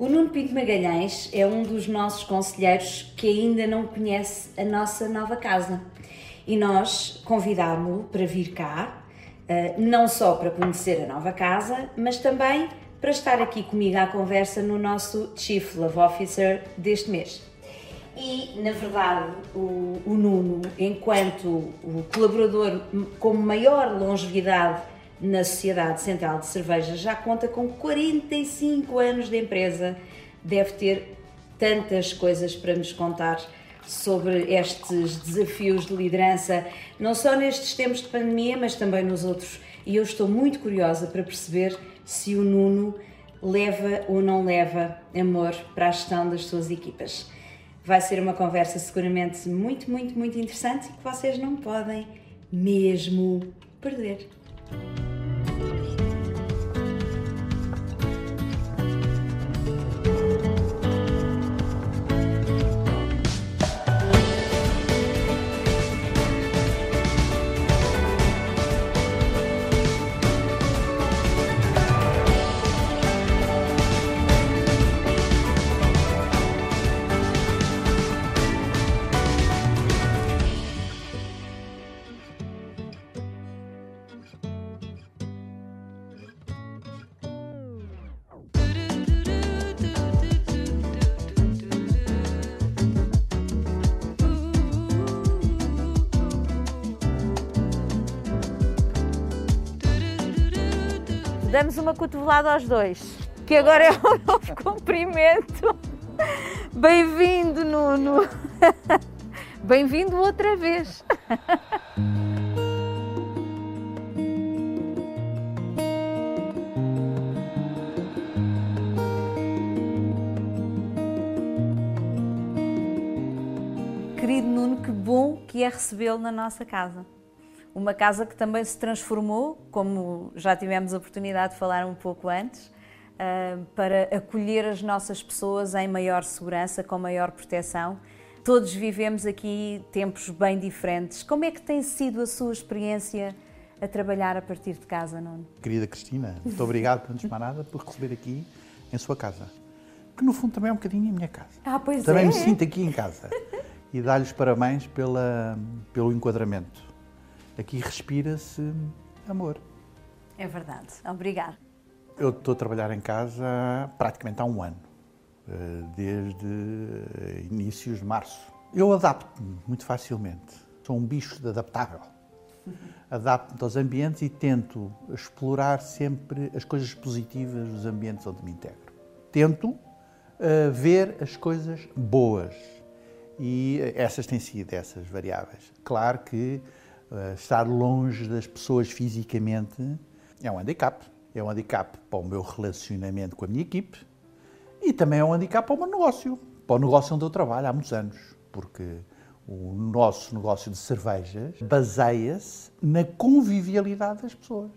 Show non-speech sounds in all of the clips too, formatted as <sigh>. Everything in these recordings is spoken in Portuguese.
O Nuno Pinto Magalhães é um dos nossos conselheiros que ainda não conhece a nossa nova casa. E nós convidámo-lo para vir cá, eh, não só para conhecer a nova casa, mas também para estar aqui comigo à conversa no nosso Chief Love Officer deste mês. E, na verdade, o, o Nuno, enquanto o colaborador com maior longevidade na Sociedade Central de Cerveja, já conta com 45 anos de empresa, deve ter tantas coisas para nos contar sobre estes desafios de liderança, não só nestes tempos de pandemia, mas também nos outros. E eu estou muito curiosa para perceber se o Nuno leva ou não leva amor para a gestão das suas equipas. Vai ser uma conversa seguramente muito, muito, muito interessante e que vocês não podem mesmo perder. thank you damos uma cotovelada aos dois, que agora é um <laughs> novo cumprimento. Bem-vindo, Nuno. <laughs> Bem-vindo outra vez. Querido Nuno, que bom que é recebê-lo na nossa casa. Uma casa que também se transformou, como já tivemos a oportunidade de falar um pouco antes, ah, para acolher as nossas pessoas em maior segurança, com maior proteção. Todos vivemos aqui tempos bem diferentes. Como é que tem sido a sua experiência a trabalhar a partir de casa, Nuno? Querida Cristina, muito obrigado, por antes de nada, por receber aqui em sua casa. Que no fundo também é um bocadinho a minha casa. Ah, pois também é. me sinto aqui em casa. E dar-lhes parabéns pela, pelo enquadramento. Aqui respira-se amor. É verdade. Obrigada. Eu estou a trabalhar em casa praticamente há um ano, eh, desde inícios de março. Eu adapto-me muito facilmente. Sou um bicho de adaptável. <laughs> Adapto-me aos ambientes e tento explorar sempre as coisas positivas dos ambientes onde me integro. Tento uh, ver as coisas boas e essas têm sido essas variáveis. Claro que uh, estar longe das pessoas fisicamente é um handicap. É um handicap para o meu relacionamento com a minha equipe e também é um handicap para o meu negócio, para o negócio onde eu trabalho há muitos anos, porque o nosso negócio de cervejas baseia-se na convivialidade das pessoas.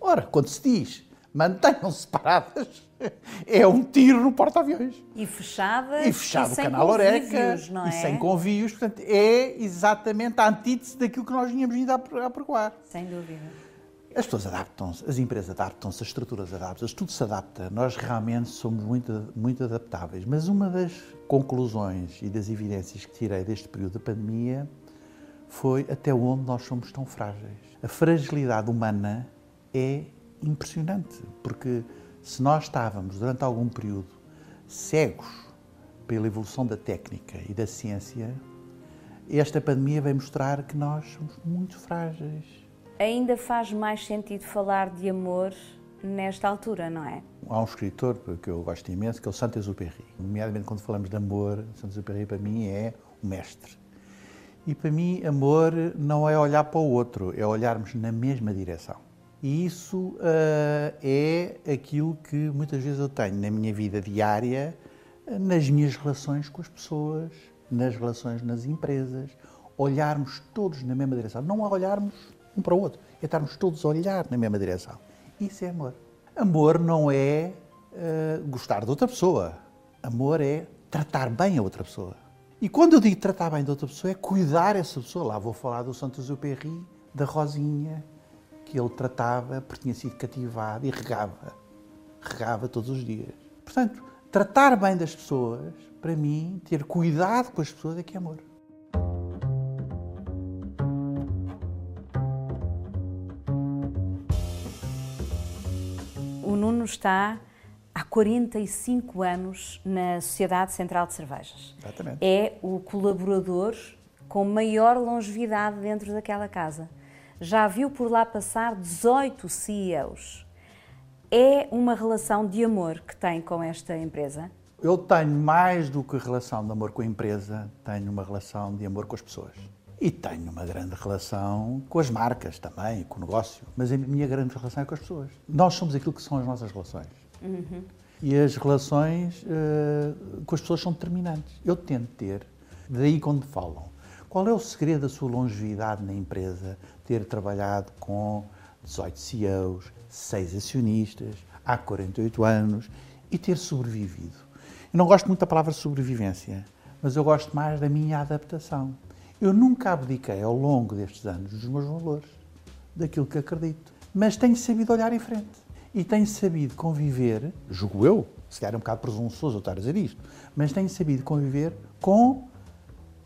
Ora, quando se diz mantenham-se separadas, <laughs> é um tiro no porta-aviões. E fechadas E fechado e o canal Oreca é? e sem convívios. Portanto, é exatamente a antítese daquilo que nós vínhamos ainda a apregoar. Sem dúvida. As pessoas adaptam-se, as empresas adaptam-se, as estruturas adaptam-se, tudo se adapta. Nós realmente somos muito, muito adaptáveis. Mas uma das conclusões e das evidências que tirei deste período da pandemia foi até onde nós somos tão frágeis. A fragilidade humana é impressionante, porque se nós estávamos durante algum período cegos pela evolução da técnica e da ciência, esta pandemia veio mostrar que nós somos muito frágeis. Ainda faz mais sentido falar de amor nesta altura, não é? Há um escritor que eu gosto imenso, que é o Saint-Exupéry. Nomeadamente, quando falamos de amor, Saint-Exupéry para mim é o mestre. E para mim, amor não é olhar para o outro, é olharmos na mesma direção. E isso uh, é aquilo que muitas vezes eu tenho na minha vida diária, nas minhas relações com as pessoas, nas relações nas empresas. Olharmos todos na mesma direção. Não olharmos um para o outro, é estarmos todos a olhar na mesma direção. Isso é amor. Amor não é uh, gostar de outra pessoa. Amor é tratar bem a outra pessoa. E quando eu digo tratar bem de outra pessoa, é cuidar essa pessoa. Lá vou falar do Santo Exupéry, da Rosinha, que ele tratava porque tinha sido cativado e regava. Regava todos os dias. Portanto, Tratar bem das pessoas, para mim, ter cuidado com as pessoas é que é amor. O Nuno está há 45 anos na Sociedade Central de Cervejas. Exatamente. É o colaborador com maior longevidade dentro daquela casa. Já viu por lá passar 18 CEOs. É uma relação de amor que tem com esta empresa? Eu tenho mais do que relação de amor com a empresa, tenho uma relação de amor com as pessoas. E tenho uma grande relação com as marcas também, com o negócio. Mas a minha grande relação é com as pessoas. Nós somos aquilo que são as nossas relações. Uhum. E as relações uh, com as pessoas são determinantes. Eu tento ter, daí quando falam, qual é o segredo da sua longevidade na empresa? Ter trabalhado com 18 CEOs, 6 acionistas, há 48 anos e ter sobrevivido. Eu não gosto muito da palavra sobrevivência, mas eu gosto mais da minha adaptação. Eu nunca abdiquei ao longo destes anos dos meus valores, daquilo que acredito, mas tenho sabido olhar em frente e tenho sabido conviver, julgo eu, se calhar é um bocado presunçoso eu estar a dizer isto, mas tenho sabido conviver com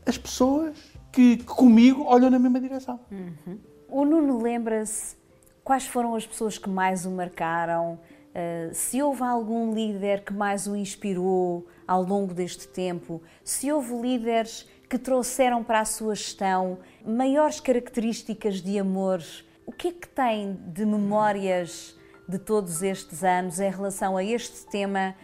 as pessoas que, comigo olham na mesma direção. Uhum. O Nuno lembra-se quais foram as pessoas que mais o marcaram? Uh, se houve algum líder que mais o inspirou ao longo deste tempo? Se houve líderes que trouxeram para a sua gestão maiores características de amor. O que é que tem de memórias de todos estes anos em relação a este tema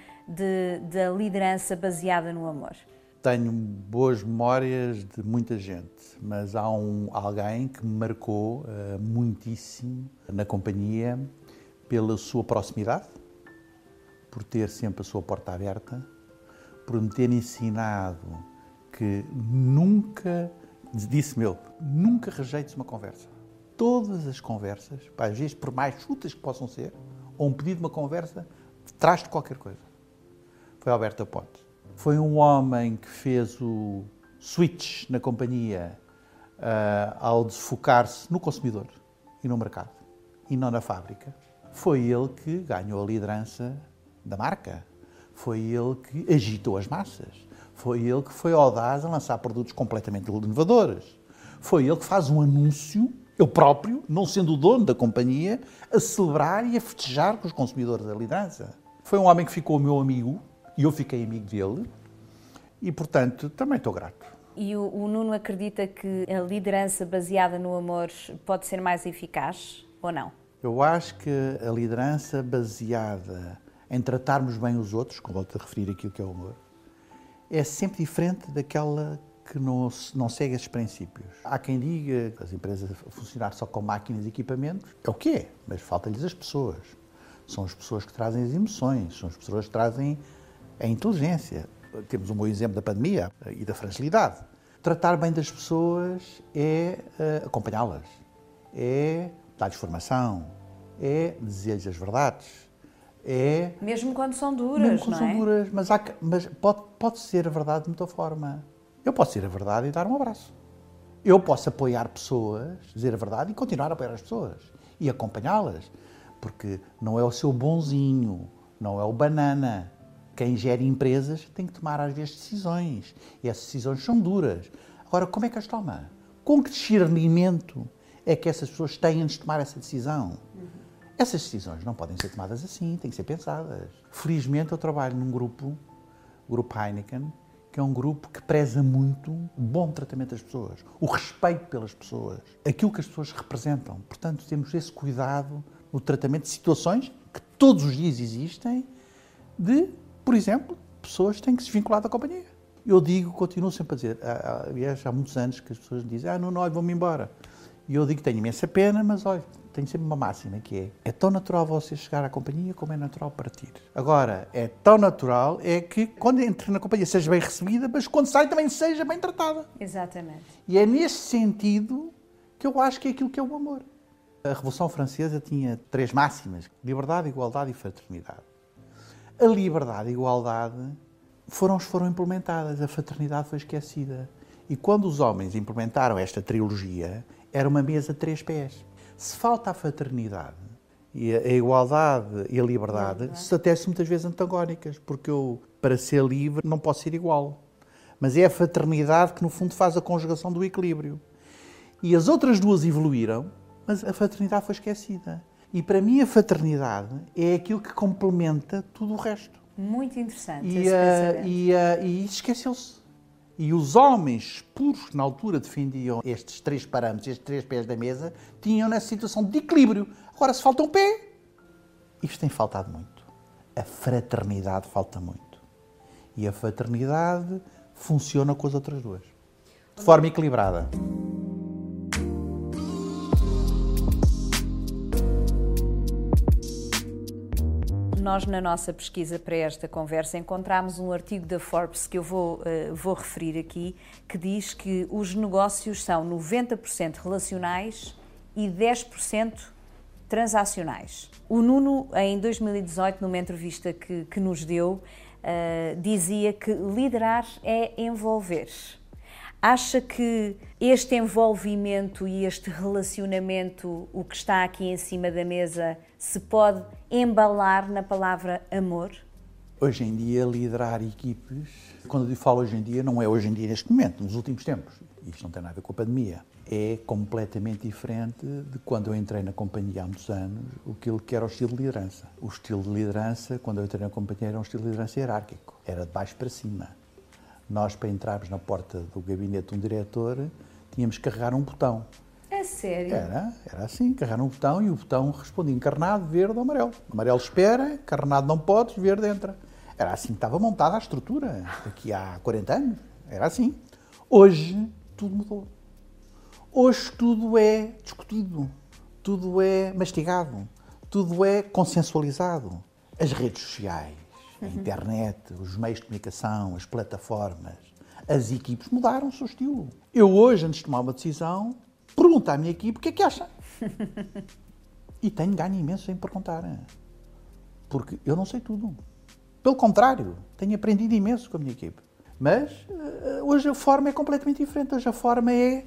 da liderança baseada no amor? Tenho boas memórias de muita gente, mas há um, alguém que me marcou uh, muitíssimo na companhia pela sua proximidade, por ter sempre a sua porta aberta, por me ter ensinado que nunca, disse-me ele, nunca rejeites uma conversa. Todas as conversas, às vezes por mais chutas que possam ser, ou um pedido de uma conversa, traz-te qualquer coisa. Foi Alberto Ponte. Foi um homem que fez o switch na companhia uh, ao desfocar-se no consumidor e no mercado, e não na fábrica. Foi ele que ganhou a liderança da marca. Foi ele que agitou as massas. Foi ele que foi audaz a lançar produtos completamente inovadores. Foi ele que faz um anúncio, eu próprio, não sendo o dono da companhia, a celebrar e a festejar com os consumidores da liderança. Foi um homem que ficou meu amigo e eu fiquei amigo dele e, portanto, também estou grato. E o, o Nuno acredita que a liderança baseada no amor pode ser mais eficaz ou não? Eu acho que a liderança baseada em tratarmos bem os outros, como volto a referir aquilo que é o amor, é sempre diferente daquela que não, não segue esses princípios. Há quem diga que as empresas funcionar só com máquinas e equipamentos, é o que é, mas falta-lhes as pessoas. São as pessoas que trazem as emoções, são as pessoas que trazem a inteligência. Temos um bom exemplo da pandemia e da fragilidade. Tratar bem das pessoas é uh, acompanhá-las, é dar-lhes formação, é dizer-lhes as verdades, é. Mesmo quando são duras, mesmo quando não são é? duras, mas, há, mas pode, pode ser a verdade de muita forma. Eu posso ser a verdade e dar um abraço. Eu posso apoiar pessoas, dizer a verdade e continuar a apoiar as pessoas e acompanhá-las, porque não é o seu bonzinho, não é o banana. Quem gera empresas tem que tomar às vezes decisões e essas decisões são duras. Agora, como é que as toma? Com que discernimento é que essas pessoas têm de tomar essa decisão? Uhum. Essas decisões não podem ser tomadas assim, têm que ser pensadas. Felizmente eu trabalho num grupo, o Grupo Heineken, que é um grupo que preza muito o bom tratamento das pessoas, o respeito pelas pessoas, aquilo que as pessoas representam. Portanto, temos esse cuidado no tratamento de situações que todos os dias existem, de, por exemplo, pessoas têm que se vincular da companhia. Eu digo, continuo sempre a dizer, aliás, há muitos anos que as pessoas dizem, ah, não, não, vou-me embora. E eu digo que tenho imensa pena, mas olha, tenho sempre uma máxima que é: é tão natural você chegar à companhia como é natural partir. Agora, é tão natural é que quando entre na companhia seja bem recebida, mas quando sai também seja bem tratada. Exatamente. E é nesse sentido que eu acho que é aquilo que é o amor. A Revolução Francesa tinha três máximas: liberdade, igualdade e fraternidade. A liberdade e a igualdade foram, foram implementadas, a fraternidade foi esquecida. E quando os homens implementaram esta trilogia, era uma mesa de três pés. Se falta a fraternidade, e a, igualdade e a liberdade se até muitas vezes antagónicas, porque eu, para ser livre, não posso ser igual. Mas é a fraternidade que, no fundo, faz a conjugação do equilíbrio. E as outras duas evoluíram, mas a fraternidade foi esquecida. E para mim, a fraternidade é aquilo que complementa tudo o resto. Muito interessante. E, pensamento. e, uh, e esqueceu-se. E os homens puros que na altura defendiam estes três parâmetros, estes três pés da mesa, tinham nessa situação de equilíbrio. Agora, se falta um pé, isto tem faltado muito. A fraternidade falta muito. E a fraternidade funciona com as outras duas. De forma equilibrada. Nós, na nossa pesquisa para esta conversa, encontramos um artigo da Forbes que eu vou, eh, vou referir aqui, que diz que os negócios são 90% relacionais e 10% transacionais. O Nuno, em 2018, numa entrevista que, que nos deu, eh, dizia que liderar é envolver. Acha que este envolvimento e este relacionamento, o que está aqui em cima da mesa, se pode embalar na palavra amor? Hoje em dia, liderar equipes, quando eu falo hoje em dia, não é hoje em dia neste momento, nos últimos tempos. Isto não tem nada a ver com a pandemia. É completamente diferente de quando eu entrei na companhia há muitos anos, aquilo que era o estilo de liderança. O estilo de liderança, quando eu entrei na companhia, era um estilo de liderança hierárquico. Era de baixo para cima. Nós, para entrarmos na porta do gabinete de um diretor, tínhamos que carregar um botão. É sério? Era, era assim, carregar um botão e o botão respondia encarnado, verde ou amarelo. Amarelo espera, encarnado não podes, verde entra. Era assim que estava montada a estrutura, aqui há 40 anos. Era assim. Hoje, tudo mudou. Hoje tudo é discutido, tudo é mastigado, tudo é consensualizado. As redes sociais, a internet, os meios de comunicação, as plataformas, as equipes mudaram o seu estilo. Eu hoje, antes de tomar uma decisão, pergunto à minha equipe o que é que acha. <laughs> E tenho ganho imenso em perguntar. Porque eu não sei tudo. Pelo contrário, tenho aprendido imenso com a minha equipe. Mas eh, hoje a forma é completamente diferente. Hoje a forma é.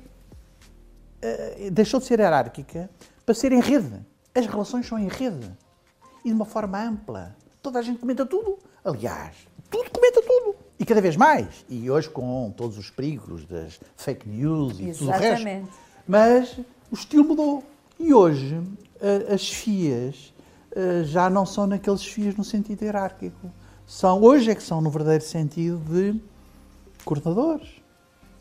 eh, deixou de ser hierárquica para ser em rede. As relações são em rede. E de uma forma ampla. Toda a gente comenta tudo. Aliás, tudo comenta tudo. E cada vez mais. E hoje com todos os perigos das fake news e tudo o resto. Mas o estilo mudou. E hoje a- as FIAs eh, já não são naqueles FIAs no sentido hierárquico. São, hoje é que são no verdadeiro sentido de coordenadores,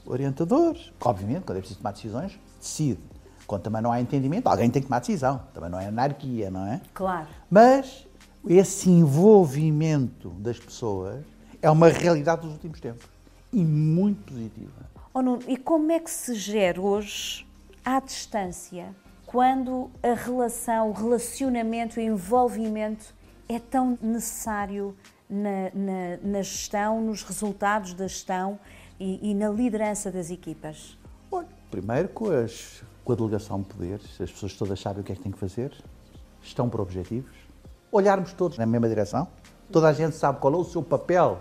orientadores. Obviamente, quando é preciso tomar decisões, decide. Quando também não há entendimento, alguém tem que tomar decisão. Também não é anarquia, não é? Claro. Mas esse envolvimento das pessoas é uma realidade dos últimos tempos. E muito positiva. Oh, Nuno, e como é que se gera hoje, à distância, quando a relação, o relacionamento, o envolvimento é tão necessário na, na- na gestão, nos resultados da gestão e, e na liderança das equipas? Olha, primeiro com, as- com a delegação de poderes, as pessoas todas sabem o que é que têm que fazer, estão por objetivos, olharmos todos na mesma direção, toda a gente sabe qual é o seu papel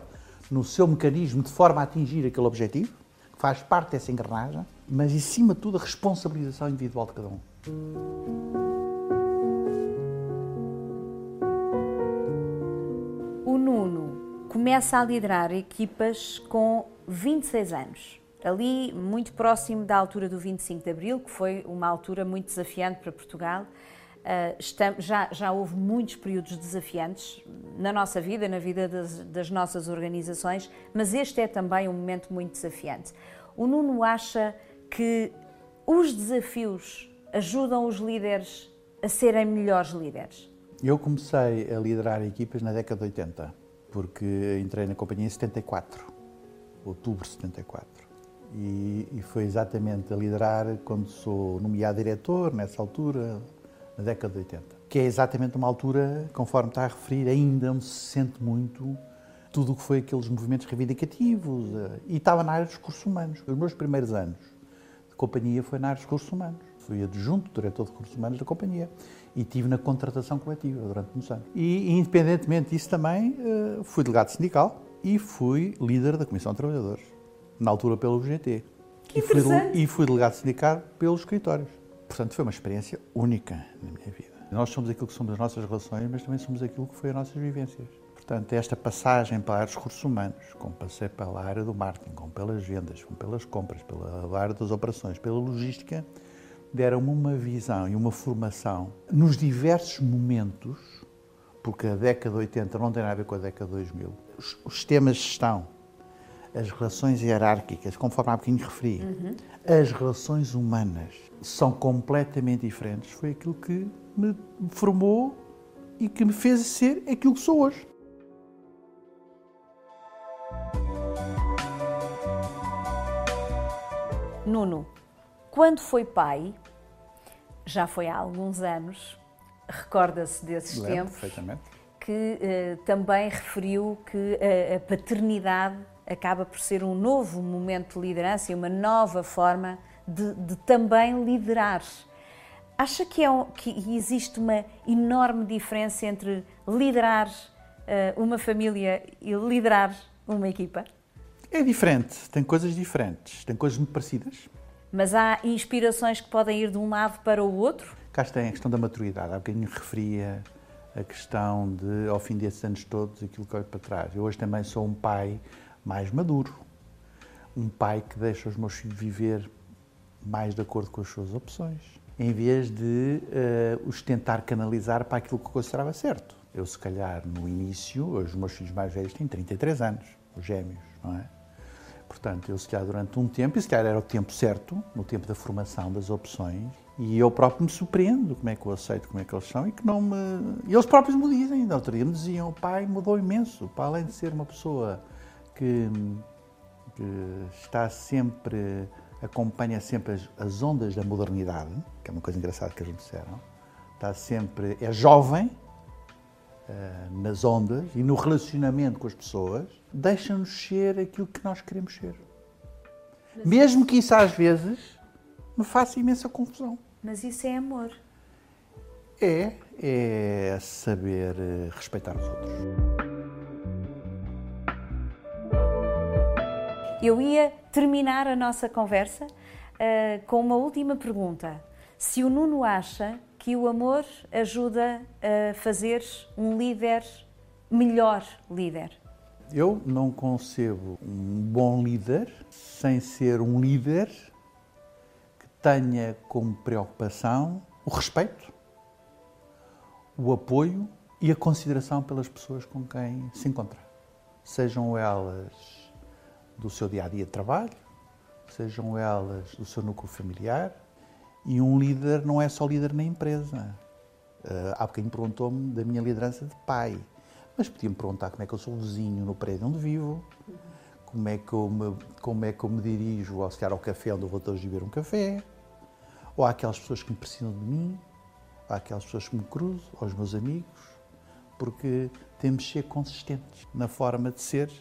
no seu mecanismo de forma a atingir aquele objetivo, que faz parte dessa engrenagem, mas, acima de tudo, a responsabilização individual de cada um. O Nuno começa a liderar equipas com 26 anos. Ali, muito próximo da altura do 25 de Abril, que foi uma altura muito desafiante para Portugal. Ah, estam- já, já houve muitos períodos desafiantes na nossa vida, na vida das, das nossas organizações, mas este é também um momento muito desafiante. O Nuno acha que os desafios ajudam os líderes a serem melhores líderes. Eu comecei a liderar equipas na década de 80, porque entrei na companhia em 74, outubro de 74. E, e foi exatamente a liderar quando sou nomeado diretor, nessa altura, na década de 80. Que é exatamente uma altura, conforme está a referir, ainda onde se sente muito tudo o que foi aqueles movimentos reivindicativos. eh, E estava na área dos recursos humanos. Os meus primeiros anos de companhia foi na área dos recursos humanos. Fui adjunto diretor de recursos humanos da companhia e tive na contratação coletiva durante muitos anos. E, independentemente disso também, eh, fui delegado sindical e fui líder da Comissão de Trabalhadores, na altura pelo UGT. Que e, fui, e fui delegado sindical pelos escritórios. Portanto, foi uma experiência única na minha vida. Nós somos aquilo que somos as nossas relações, mas também somos aquilo que foi as nossas vivências. Portanto, esta passagem para os recursos humanos, como passei pela área do marketing, como pelas vendas, como pelas compras, pela área das operações, pela logística, deram-me uma visão e uma formação nos diversos momentos, porque a década de 80 não tem nada a ver com a década de 2000. Os, os de gestão, as relações hierárquicas, conforme há bocadinho referi, uhum. as relações humanas são completamente diferentes. Foi aquilo que me formou e que me fez ser aquilo que sou hoje. Nuno, quando foi pai, já foi há alguns anos, recorda-se desses Lembro, tempos, que uh, também referiu que a, a paternidade acaba por ser um novo momento de liderança e uma nova forma de, de também liderar. Acha que, é um, que, existe uma enorme diferença entre liderar uh, uma família e liderar uma equipa? É diferente, tem coisas diferentes, tem coisas muito parecidas. Mas há inspirações que podem ir de um lado para o outro? Cá está a questão da maturidade. Há bocadinho referia a questão de, ao fim desses anos todos, aquilo que olho para trás. Eu hoje também sou um pai mais maduro, um pai que deixa os meus filhos viver mais de acordo com as suas opções, em vez de uh, os tentar canalizar para aquilo que eu considerava certo. Eu, se calhar, no início, os meus filhos mais velhos têm 33 anos, os gêmeos, não é? Portanto, eu se calhar durante um tempo, e se calhar era o tempo certo, no tempo da formação das opções, e eu próprio me surpreendo como é que eu aceito, como é que eles são, e que não me... E eles próprios me dizem, ainda outro dia me diziam, o pai mudou imenso, para além de ser uma pessoa que, que está sempre, acompanha sempre as, as, ondas da modernidade, que é uma coisa engraçada que eles me disseram, está sempre, é jovem, uh, nas ondas e no relacionamento com as pessoas, deixa-nos ser aquilo que nós queremos ser. Mesmo que isso às vezes me faça imensa confusão. Mas isso é amor. É, é saber eh, respeitar os outros. Eu ia terminar a nossa conversa uh, com uma última pergunta. Se o Nuno acha que o amor ajuda a fazer um líder melhor líder? Eu não concebo um bom líder sem ser um líder que tenha como preocupação o respeito, o apoio e a consideração pelas pessoas com quem se encontra. Sejam elas do seu dia a dia de trabalho, sejam elas do seu núcleo familiar. E um líder não é só líder na empresa. Uh, há bocadinho perguntou-me da minha liderança de pai. Mas podia-me perguntar como é que eu sou vizinho no prédio onde vivo, como é que eu me, como é que eu me dirijo ao chegar ao café onde eu vou todos beber um café, ou há aquelas pessoas que me precisam de mim, há aquelas pessoas que me cruzo, aos meus amigos, porque temos de ser consistentes na forma de ser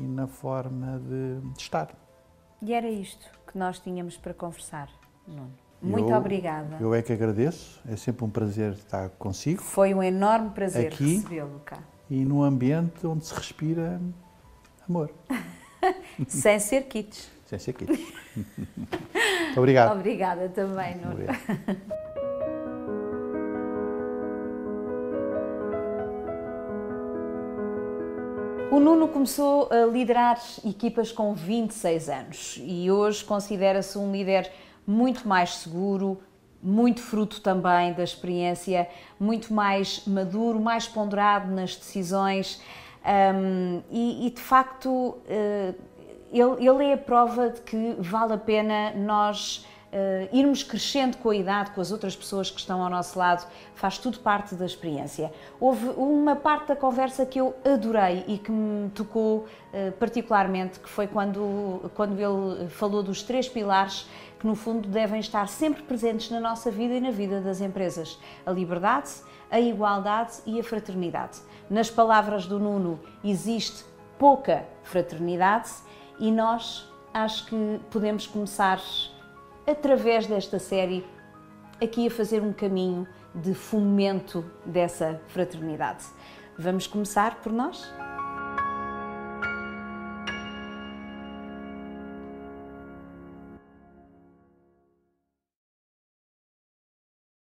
e na forma de, estar. E era isto que nós tínhamos para conversar, Nuno. Muito eu, obrigada. Eu é que agradeço, é sempre um prazer estar consigo. Foi um enorme prazer recebê-lo cá e num ambiente onde se respira amor. <laughs> Sem ser kits. Sem ser kits. Muito <laughs> obrigado. Obrigada também, Nuno. <laughs> O Nuno começou a liderar equipas com 26 anos e hoje considera-se um líder muito mais seguro, muito fruto também da experiência, muito mais maduro, mais ponderado nas decisões um, e, e, de facto uh, ele, ele, é a prova de que vale a pena nós uh, irmos crescendo com a idade, com as outras pessoas que estão ao nosso lado, faz tudo parte da experiência. Houve uma parte da conversa que eu adorei e que me tocou uh, particularmente, que foi quando, quando ele falou dos três pilares que no fundo devem estar sempre presentes na nossa vida e na vida das empresas: a liberdade, a igualdade e a fraternidade. Nas palavras do Nuno, existe pouca fraternidade e nós acho que podemos começar através desta série aqui a fazer um caminho de fomento dessa fraternidade. Vamos começar por nós?